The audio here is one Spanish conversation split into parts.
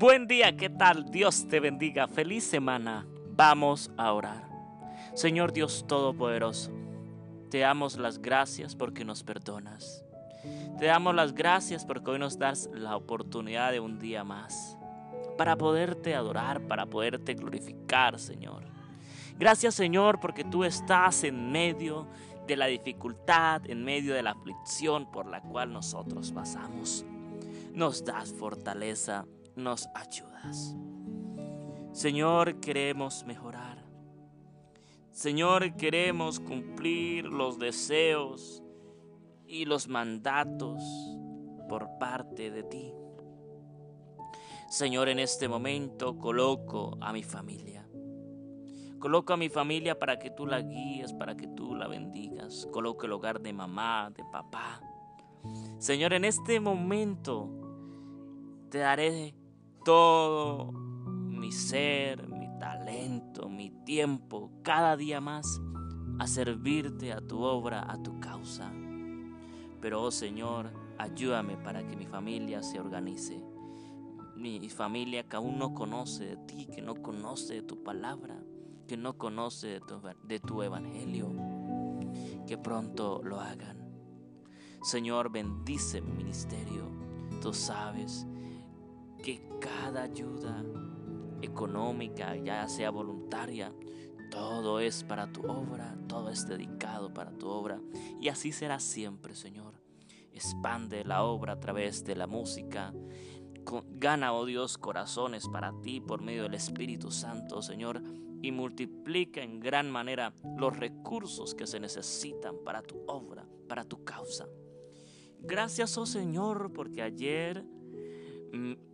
Buen día, ¿qué tal? Dios te bendiga. Feliz semana. Vamos a orar. Señor Dios Todopoderoso, te damos las gracias porque nos perdonas. Te damos las gracias porque hoy nos das la oportunidad de un día más para poderte adorar, para poderte glorificar, Señor. Gracias, Señor, porque tú estás en medio de la dificultad, en medio de la aflicción por la cual nosotros pasamos. Nos das fortaleza, nos ayudas. Señor, queremos mejorar. Señor, queremos cumplir los deseos y los mandatos por parte de ti. Señor, en este momento coloco a mi familia. Coloco a mi familia para que tú la guíes, para que tú la bendigas. Coloco el hogar de mamá, de papá. Señor, en este momento te daré todo mi ser, mi talento, mi tiempo, cada día más a servirte a tu obra, a tu causa. Pero, oh Señor, ayúdame para que mi familia se organice. Mi familia que aún no conoce de ti, que no conoce de tu palabra, que no conoce de tu, de tu evangelio, que pronto lo hagan. Señor, bendice mi ministerio. Tú sabes que cada ayuda económica, ya sea voluntaria, todo es para tu obra, todo es dedicado para tu obra. Y así será siempre, Señor. Expande la obra a través de la música. Gana, oh Dios, corazones para ti por medio del Espíritu Santo, Señor. Y multiplica en gran manera los recursos que se necesitan para tu obra, para tu causa. Gracias, oh Señor, porque ayer mm,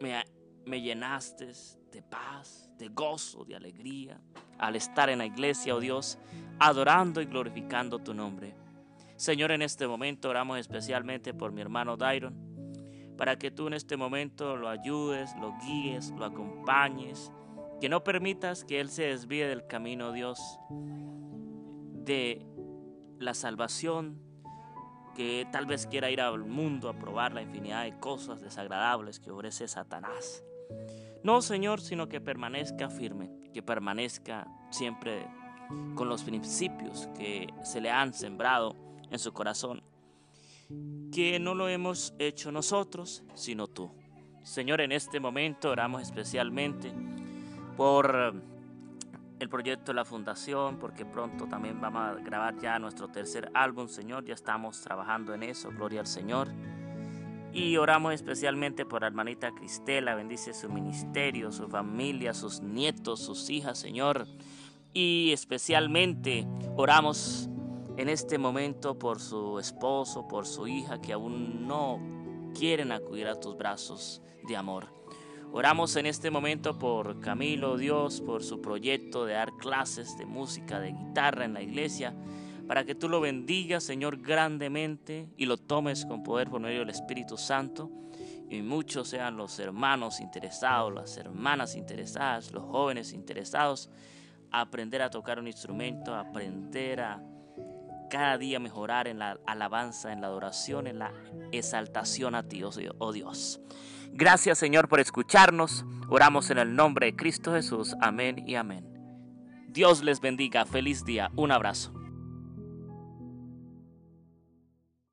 me, llenaste de paz, de gozo, de alegría al estar en la iglesia, oh Dios, adorando y glorificando tu nombre. Señor, en este momento oramos especialmente por mi hermano Dairon, para que tú en este momento lo ayudes, lo guíes, lo acompañes, que no permitas que él se desvíe del camino, Dios, de la salvación, que tal vez quiera ir al mundo a probar la infinidad de cosas desagradables que ofrece Satanás. No, Señor, sino que permanezca firme, que permanezca siempre con los principios que se le han sembrado en su corazón, que no lo hemos hecho nosotros, sino tú. Señor, en este momento oramos especialmente por el proyecto la fundación, porque pronto también vamos a grabar ya nuestro tercer álbum, Señor, ya estamos trabajando en eso, gloria al Señor. Y oramos especialmente por la hermanita Cristela, bendice su ministerio, su familia, sus nietos, sus hijas, Señor. Y especialmente oramos en este momento por su esposo, por su hija, que aún no quieren acudir a tus brazos de amor. Oramos en este momento por Camilo, Dios, por su proyecto de dar clases de música, de guitarra en la iglesia para que tú lo bendigas, Señor, grandemente y lo tomes con poder por medio del Espíritu Santo. Y muchos sean los hermanos interesados, las hermanas interesadas, los jóvenes interesados a aprender a tocar un instrumento, a aprender a cada día mejorar en la alabanza, en la adoración, en la exaltación a ti, oh Dios. Gracias Señor por escucharnos. Oramos en el nombre de Cristo Jesús. Amén y amén. Dios les bendiga. Feliz día. Un abrazo.